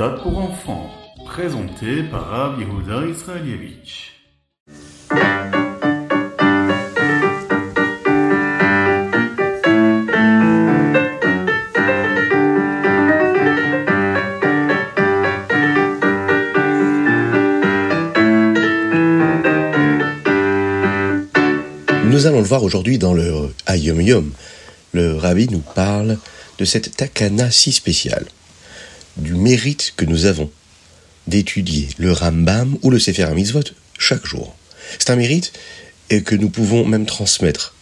Ritat pour enfants, présenté par Rav Yehuda Israelievich. Nous allons le voir aujourd'hui dans le Ayom Yom. Le Rabbi nous parle de cette takana si spéciale, du mérite que nous avons d'étudier le Rambam ou le Sefer HaMitzvot chaque jour. C'est un mérite et que nous pouvons même transmettre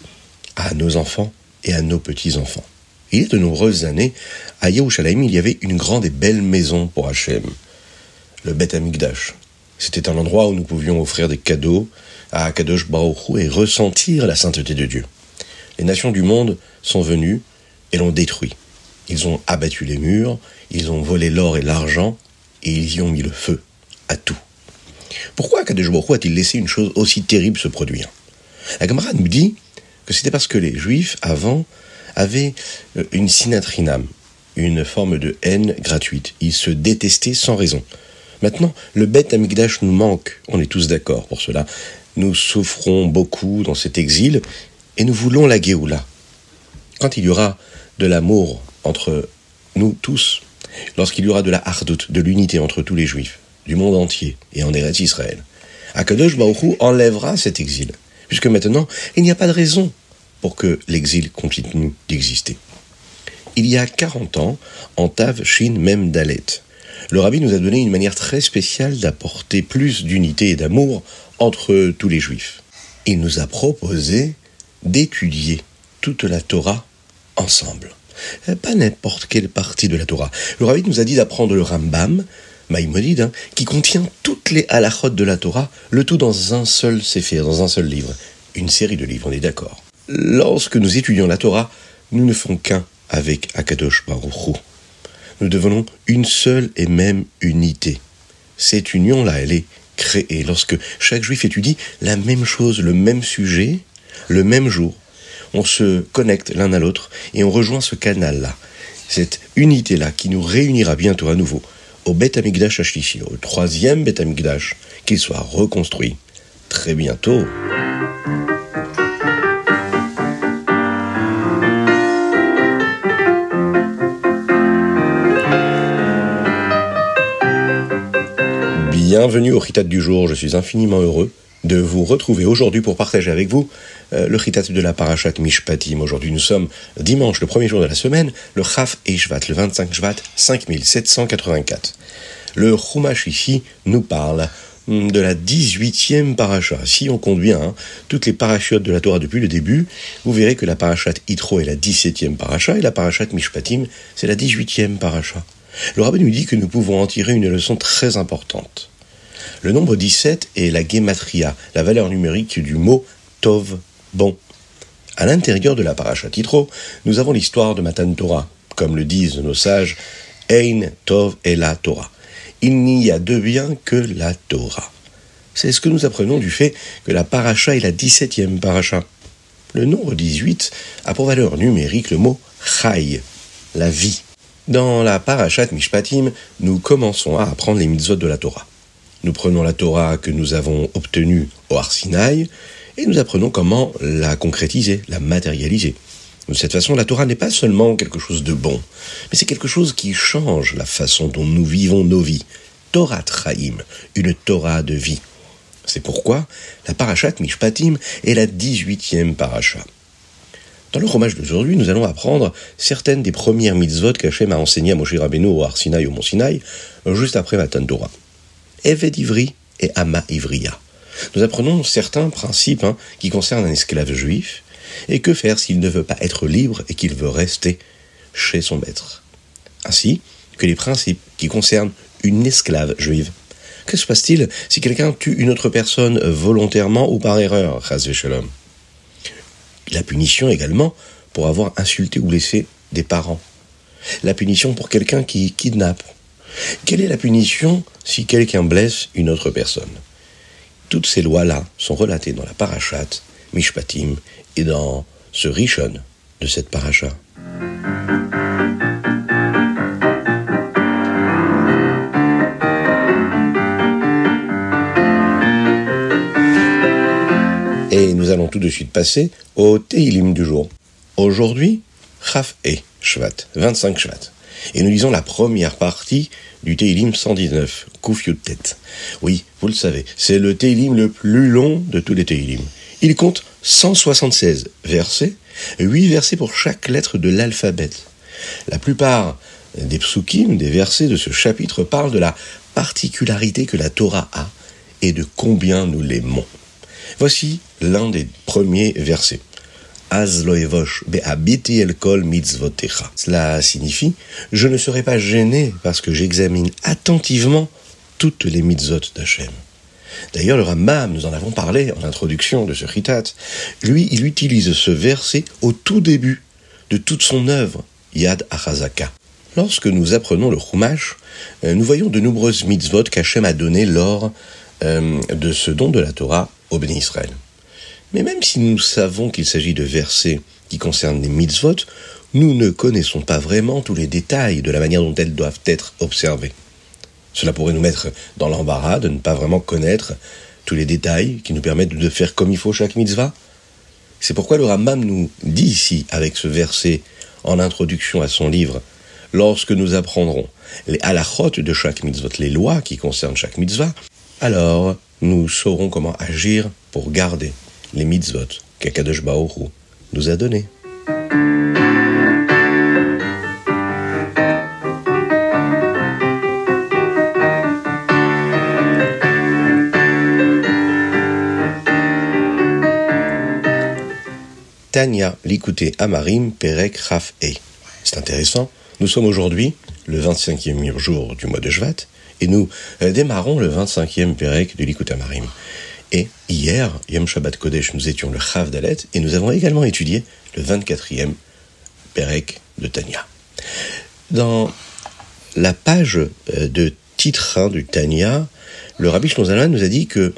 à nos enfants et à nos petits-enfants. Il y a de nombreuses années, à Yerushalayim, il y avait une grande et belle maison pour Hachem, le Bet Amikdash. C'était un endroit où nous pouvions offrir des cadeaux à Kadosh Baruch et ressentir la sainteté de Dieu. Les nations du monde sont venues et l'ont détruit. Ils ont abattu les murs, ils ont volé l'or et l'argent, et ils y ont mis le feu à tout. Pourquoi Hu a-t-il laissé une chose aussi terrible se produire? La Gemara nous dit que c'était parce que les Juifs, avant, avaient euh, une sinatrinam, une forme de haine gratuite. Ils se détestaient sans raison. Maintenant, le bête Amigdash nous manque, on est tous d'accord pour cela. Nous souffrons beaucoup dans cet exil et nous voulons la Géoula. Quand il y aura de l'amour entre nous tous, lorsqu'il y aura de la hardout, de l'unité entre tous les juifs, du monde entier et en Eretz Israël, Akadosh Baruch enlèvera cet exil, puisque maintenant, il n'y a pas de raison pour que l'exil continue d'exister. Il y a 40 ans, en Tav Shin Mem Dalet, le rabbi nous a donné une manière très spéciale d'apporter plus d'unité et d'amour entre tous les juifs. Il nous a proposé d'étudier toute la Torah ensemble. Pas n'importe quelle partie de la Torah. Le rabbi nous a dit d'apprendre le Rambam, Maïmonide, hein, qui contient toutes les halachot de la Torah, le tout dans un seul séphir, dans un seul livre. Une série de livres, on est d'accord. Lorsque nous étudions la Torah, nous ne faisons qu'un avec Akadosh Baruch Hu nous devenons une seule et même unité. Cette union-là, elle est créée lorsque chaque juif étudie la même chose, le même sujet, le même jour. On se connecte l'un à l'autre et on rejoint ce canal-là, cette unité-là qui nous réunira bientôt à nouveau au Bet Amigdash Ashlishi, au troisième Bet Amigdash, qu'il soit reconstruit très bientôt. Bienvenue au Ritat du jour, je suis infiniment heureux de vous retrouver aujourd'hui pour partager avec vous euh, le Ritat de la Parashat Mishpatim. Aujourd'hui nous sommes dimanche, le premier jour de la semaine, le Chaf et Shvat, le 25 Shvat 5784. Le Chumash ici nous parle hum, de la 18e paracha. Si on conduit hein, toutes les parachutes de la Torah depuis le début, vous verrez que la parachat Itro est la 17e paracha et la parachat Mishpatim c'est la 18e paracha. Le rabbin nous dit que nous pouvons en tirer une leçon très importante. Le nombre 17 est la gematria, la valeur numérique du mot Tov, bon. À l'intérieur de la paracha Titro, nous avons l'histoire de Matan Torah. Comme le disent nos sages, Ein Tov et la Torah. Il n'y a de bien que la Torah. C'est ce que nous apprenons du fait que la paracha est la 17e paracha. Le nombre 18 a pour valeur numérique le mot Chai, la vie. Dans la parachat Mishpatim, nous commençons à apprendre les mitzvot de la Torah. Nous prenons la Torah que nous avons obtenue au Arsinaï et nous apprenons comment la concrétiser, la matérialiser. De cette façon, la Torah n'est pas seulement quelque chose de bon, mais c'est quelque chose qui change la façon dont nous vivons nos vies. Torah Traim, une Torah de vie. C'est pourquoi la parachat Mishpatim est la 18e paracha. Dans le hommage d'aujourd'hui, nous allons apprendre certaines des premières mitzvot qu'Hachem a enseignées à Moshe Rabbeinu au Arsinaï au Mont Sinaï, juste après Matan Torah. Eved Ivri et Ama Ivriya. Nous apprenons certains principes hein, qui concernent un esclave juif, et que faire s'il ne veut pas être libre et qu'il veut rester chez son maître? Ainsi que les principes qui concernent une esclave juive. Que se passe-t-il si quelqu'un tue une autre personne volontairement ou par erreur, La punition également pour avoir insulté ou blessé des parents. La punition pour quelqu'un qui kidnappe quelle est la punition si quelqu'un blesse une autre personne? Toutes ces lois-là sont relatées dans la parachate, Mishpatim, et dans ce Rishon de cette paracha. Et nous allons tout de suite passer au Teilim du jour. Aujourd'hui, Chaf et Shvat, 25 Shvat. Et nous lisons la première partie du Teilim 119, Tête. Oui, vous le savez, c'est le Teilim le plus long de tous les Teilim. Il compte 176 versets, 8 versets pour chaque lettre de l'alphabet. La plupart des psukim, des versets de ce chapitre parlent de la particularité que la Torah a et de combien nous l'aimons. Voici l'un des premiers versets. Cela signifie Je ne serai pas gêné parce que j'examine attentivement toutes les mitzvot d'Hachem. D'ailleurs, le Rambam, nous en avons parlé en introduction de ce Chitat, lui, il utilise ce verset au tout début de toute son œuvre, Yad Achazaka. Lorsque nous apprenons le Chumash, euh, nous voyons de nombreuses mitzvot qu'Hachem a données lors euh, de ce don de la Torah au béni Israël. Mais même si nous savons qu'il s'agit de versets qui concernent les mitzvot, nous ne connaissons pas vraiment tous les détails de la manière dont elles doivent être observées. Cela pourrait nous mettre dans l'embarras de ne pas vraiment connaître tous les détails qui nous permettent de faire comme il faut chaque mitzvah. C'est pourquoi le Rambam nous dit ici, avec ce verset en introduction à son livre, lorsque nous apprendrons les halachot de chaque mitzvot, les lois qui concernent chaque mitzvah, alors nous saurons comment agir pour garder les mitzvot qu'Akadosh Baoru nous a donnés. Tania l'écouter Amarim Perek Raf E. C'est intéressant. Nous sommes aujourd'hui le 25e jour du mois de Jvat et nous euh, démarrons le 25e Perek de l'Ikut Amarim. Et hier, Yom Shabbat Kodesh, nous étions le Chav Dalet et nous avons également étudié le 24e Perek de Tania. Dans la page euh, de titre 1 du Tania, le Rabbi Shlonzalman nous a dit que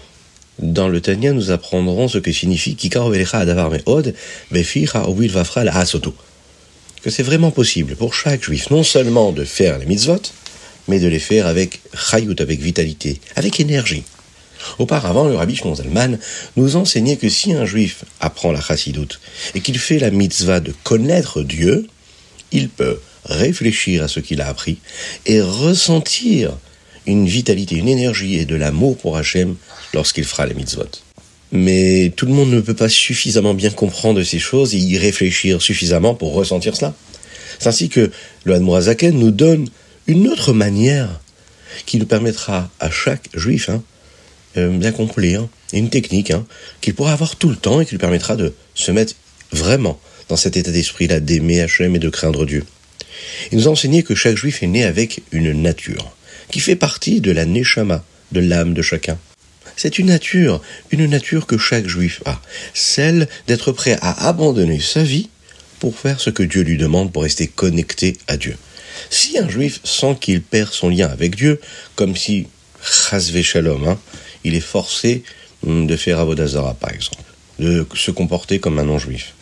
dans le Tania, nous apprendrons ce que signifie Kikar Adavar Meod, Vafra la Asoto. Que c'est vraiment possible pour chaque juif non seulement de faire les mitzvot, mais de les faire avec chayut, avec vitalité, avec énergie. Auparavant, le rabbi Shmonzalman nous enseignait que si un juif apprend la chassidoute et qu'il fait la mitzvah de connaître Dieu, il peut réfléchir à ce qu'il a appris et ressentir une vitalité, une énergie et de l'amour pour Hachem lorsqu'il fera les mitzvot. Mais tout le monde ne peut pas suffisamment bien comprendre ces choses et y réfléchir suffisamment pour ressentir cela. C'est ainsi que le Hadmourazaken nous donne une autre manière qui nous permettra à chaque juif hein, euh, d'accomplir une technique hein, qu'il pourra avoir tout le temps et qui lui permettra de se mettre vraiment dans cet état d'esprit-là d'aimer Hachem et de craindre Dieu. Il nous a enseigné que chaque juif est né avec une nature qui fait partie de la neshama, de l'âme de chacun. C'est une nature, une nature que chaque juif a, celle d'être prêt à abandonner sa vie pour faire ce que Dieu lui demande pour rester connecté à Dieu. Si un juif sent qu'il perd son lien avec Dieu, comme si, chasve shalom, hein, il est forcé hum, de faire avodazara par exemple, de se comporter comme un non-juif,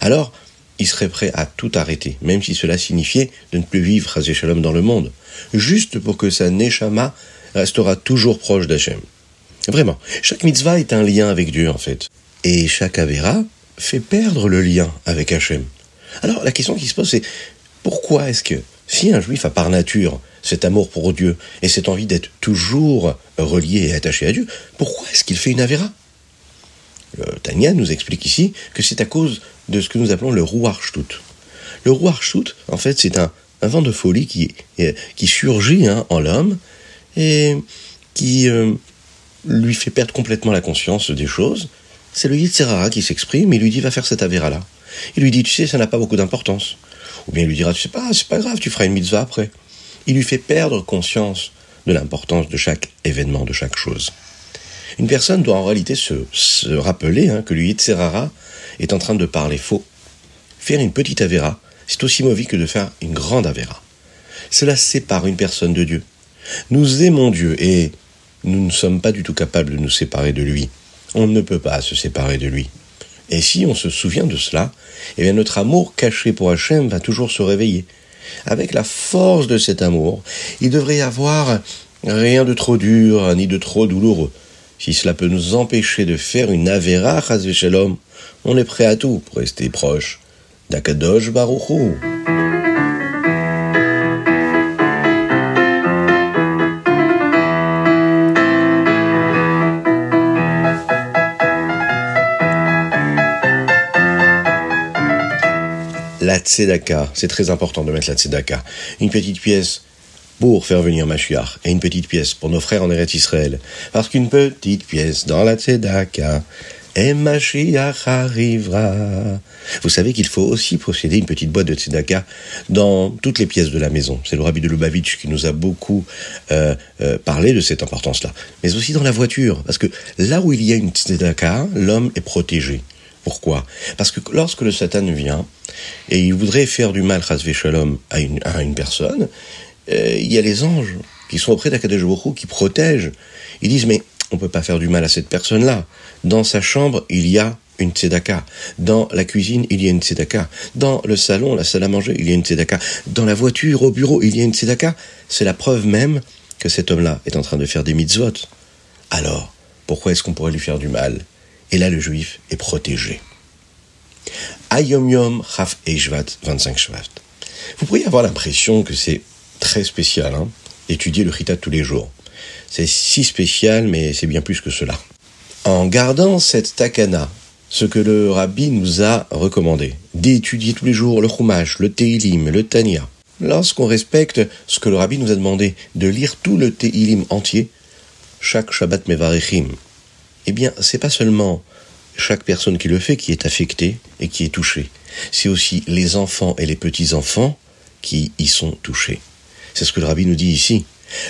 alors il serait prêt à tout arrêter, même si cela signifiait de ne plus vivre chasve shalom dans le monde, juste pour que sa neshama restera toujours proche d'Hachem. Vraiment, chaque mitzvah est un lien avec Dieu en fait. Et chaque avera fait perdre le lien avec Hachem. Alors la question qui se pose c'est pourquoi est-ce que si un juif a par nature cet amour pour Dieu et cette envie d'être toujours relié et attaché à Dieu, pourquoi est-ce qu'il fait une avéra Le Tania nous explique ici que c'est à cause de ce que nous appelons le Ruarchtut. Le Ruarchtut, en fait, c'est un, vent de folie qui, qui surgit hein, en l'homme et qui euh, lui fait perdre complètement la conscience des choses. C'est le Yitzhara qui s'exprime et lui dit va faire cette avéra-là. Il lui dit tu sais, ça n'a pas beaucoup d'importance. Ou bien il lui dira, tu sais pas, c'est pas grave, tu feras une mitzvah après. Il lui fait perdre conscience de l'importance de chaque événement, de chaque chose. Une personne doit en réalité se, rappeler hein, que le Yitzhara est en train de parler faux. Faire une petite avéra, c'est aussi mauvais que de faire une grande avéra. Cela sépare une personne de Dieu. Nous aimons Dieu et nous ne sommes pas du tout capables de nous séparer de lui. On ne peut pas se séparer de lui. Et si on se souvient de cela, eh bien notre amour caché pour Hachem va toujours se réveiller. Avec la force de cet amour, il devrait y avoir rien de trop dur ni de trop douloureux. Si cela peut nous empêcher de faire une Avera, Shalom, on est prêt à tout pour rester proche d'Akadosh Baruchou. La tzedaka, c'est très important de mettre la tzedaka. Une petite pièce pour faire venir Mashiach et une petite pièce pour nos frères en Eretz Israël. Parce qu'une petite pièce dans la tzedaka et Mashiach arrivera. Vous savez qu'il faut aussi posséder une petite boîte de tzedaka dans toutes les pièces de la maison. C'est le rabbi de Lubavitch qui nous a beaucoup euh, euh, parlé de cette importance-là. Mais aussi dans la voiture. Parce que là où il y a une tzedaka, l'homme est protégé. Pourquoi Parce que lorsque le Satan vient et il voudrait faire du mal, à une, à une personne, euh, il y a les anges qui sont auprès d'Akadosh qui protègent. Ils disent, mais on peut pas faire du mal à cette personne-là. Dans sa chambre, il y a une tzedaka. Dans la cuisine, il y a une tzedaka. Dans le salon, la salle à manger, il y a une tzedaka. Dans la voiture, au bureau, il y a une tzedaka. C'est la preuve même que cet homme-là est en train de faire des mitzvot. Alors, pourquoi est-ce qu'on pourrait lui faire du mal? Et là, le juif est protégé. Ayom Yom Chaf Eishvat 25 Shvat. Vous pourriez avoir l'impression que c'est très spécial, hein, d'étudier le Chitat tous les jours. C'est si spécial, mais c'est bien plus que cela. En gardant cette takana, ce que le rabbi nous a recommandé, d'étudier tous les jours le Chumash, le Teilim, le Tanya, lorsqu'on respecte ce que le rabbi nous a demandé, de lire tout le Teilim entier, chaque Shabbat Mevarechim, eh bien, c'est pas seulement chaque personne qui le fait qui est affectée et qui est touchée. C'est aussi les enfants et les petits-enfants qui y sont touchés. C'est ce que le rabbi nous dit ici.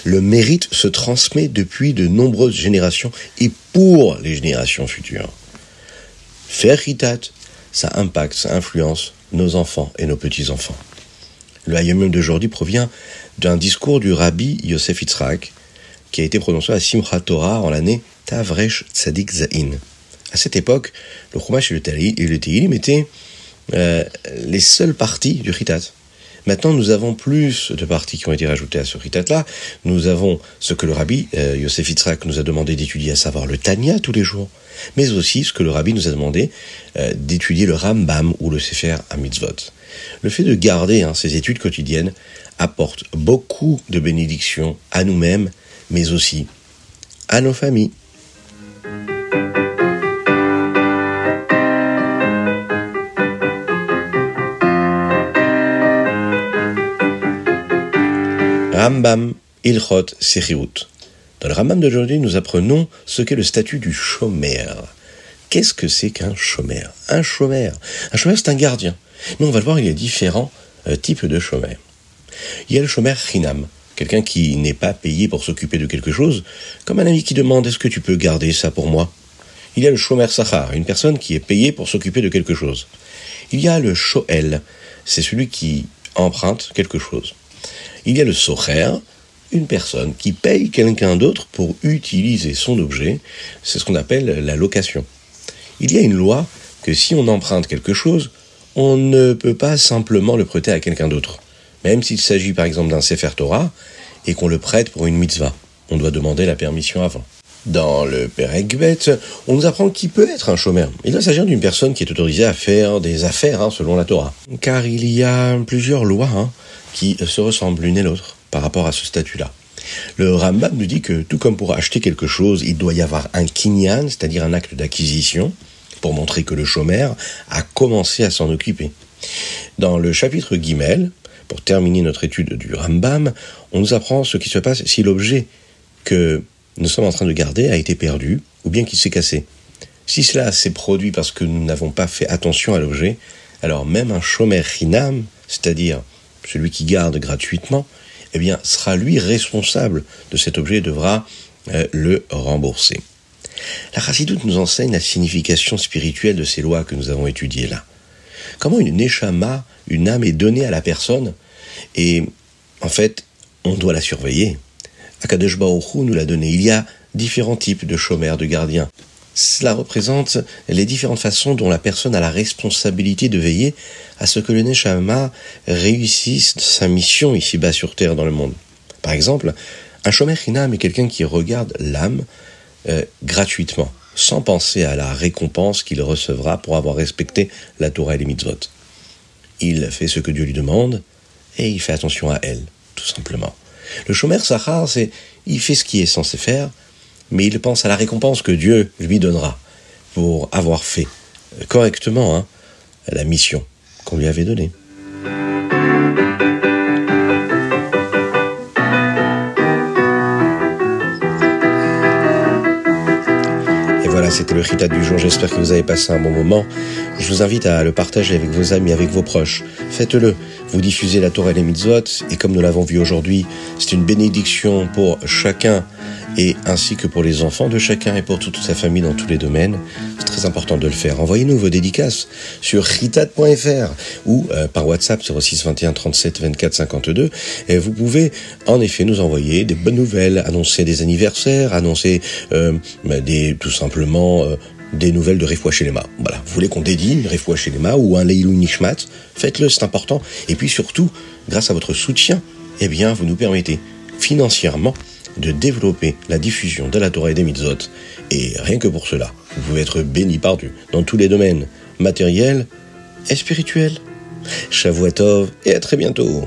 Le mérite se transmet depuis de nombreuses générations et pour les générations futures. Faire hitat, ça impacte, ça influence nos enfants et nos petits-enfants. Le Hayom d'aujourd'hui provient d'un discours du rabbi Yosef Yitzhak qui a été prononcé à Simchat Torah en l'année Tavresh Tzadik Zain. À cette époque, le Chumash et le Tehillim étaient euh, les seules parties du Ritat. Maintenant, nous avons plus de parties qui ont été rajoutées à ce Ritat-là. Nous avons ce que le rabbi euh, Yosef Yitzhak nous a demandé d'étudier, à savoir le Tanya tous les jours, mais aussi ce que le rabbi nous a demandé euh, d'étudier le Rambam ou le Sefer Mitzvot. Le fait de garder hein, ces études quotidiennes apporte beaucoup de bénédictions à nous-mêmes, mais aussi à nos familles. Rambam Ilchot. Dans le Rambam d'aujourd'hui, nous apprenons ce qu'est le statut du chômeur. Qu'est-ce que c'est qu'un chômeur? Un chômeur. Un chômeur, c'est un gardien. Mais on va le voir, il y a différents euh, types de chômeurs. Il y a le chômeur chinam, quelqu'un qui n'est pas payé pour s'occuper de quelque chose, comme un ami qui demande est-ce que tu peux garder ça pour moi? Il y a le chômeur sachar, une personne qui est payée pour s'occuper de quelque chose. Il y a le shoel, c'est celui qui emprunte quelque chose. Il y a le socher, une personne qui paye quelqu'un d'autre pour utiliser son objet, c'est ce qu'on appelle la location. Il y a une loi que si on emprunte quelque chose, on ne peut pas simplement le prêter à quelqu'un d'autre. Même s'il s'agit par exemple d'un Sefer Torah et qu'on le prête pour une mitzvah. On doit demander la permission avant. Dans le Perekbet, on nous apprend qui peut être un chômeur. Il doit s'agir d'une personne qui est autorisée à faire des affaires hein, selon la Torah. Car il y a plusieurs lois hein, qui se ressemblent l'une et l'autre par rapport à ce statut-là. Le Rambam nous dit que tout comme pour acheter quelque chose, il doit y avoir un kinyan, c'est-à-dire un acte d'acquisition, pour montrer que le chômeur a commencé à s'en occuper. Dans le chapitre Guimel, pour terminer notre étude du Rambam, on nous apprend ce qui se passe si l'objet que nous sommes en train de garder a été perdu ou bien qu'il s'est cassé. Si cela s'est produit parce que nous n'avons pas fait attention à l'objet, alors même un chômeur hinam, c'est-à-dire celui qui garde gratuitement, eh bien, sera lui responsable de cet objet et devra euh, le rembourser. La Chassidoute nous enseigne la signification spirituelle de ces lois que nous avons étudiées là. Comment une neshama, une âme est donnée à la personne et en fait, on doit la surveiller? Akadosh Baruch nous l'a donné. Il y a différents types de chômeurs, de gardiens. Cela représente les différentes façons dont la personne a la responsabilité de veiller à ce que le Neshama réussisse sa mission ici-bas sur Terre dans le monde. Par exemple, un Shomer Hinam est quelqu'un qui regarde l'âme euh, gratuitement, sans penser à la récompense qu'il recevra pour avoir respecté la Torah et les mitzvot. Il fait ce que Dieu lui demande et il fait attention à elle, tout simplement. Le Shomer Sahar, c'est il fait ce qu'il est censé faire, mais il pense à la récompense que Dieu lui donnera pour avoir fait correctement hein, la mission qu'on lui avait donnée. voilà, c'était le Ritat du jour. J'espère que vous avez passé un bon moment. Je vous invite à le partager avec vos amis, avec vos proches. Faites-le. Vous diffusez la Torah et les mitzvot. Et comme nous l'avons vu aujourd'hui, c'est une bénédiction pour chacun et ainsi que pour les enfants de chacun et pour toute sa famille dans tous les domaines. C'est très important de le faire. Envoyez-nous vos dédicaces sur ritat.fr ou euh, par WhatsApp 06 21 37 24 52 et vous pouvez en effet nous envoyer des bonnes nouvelles, annoncer des anniversaires, annoncer euh, des tout simplement euh, des nouvelles de Refoua Lema. Voilà, vous voulez qu'on dédie une Refoua Lema ou un Leilou Nishmat, faites-le, c'est important. Et puis surtout, grâce à votre soutien, eh bien, vous nous permettez financièrement de développer la diffusion de la Torah et des mitzvot. Et rien que pour cela, vous pouvez être béni par Dieu dans tous les domaines matériels et spirituels. Shavuatov et à très bientôt.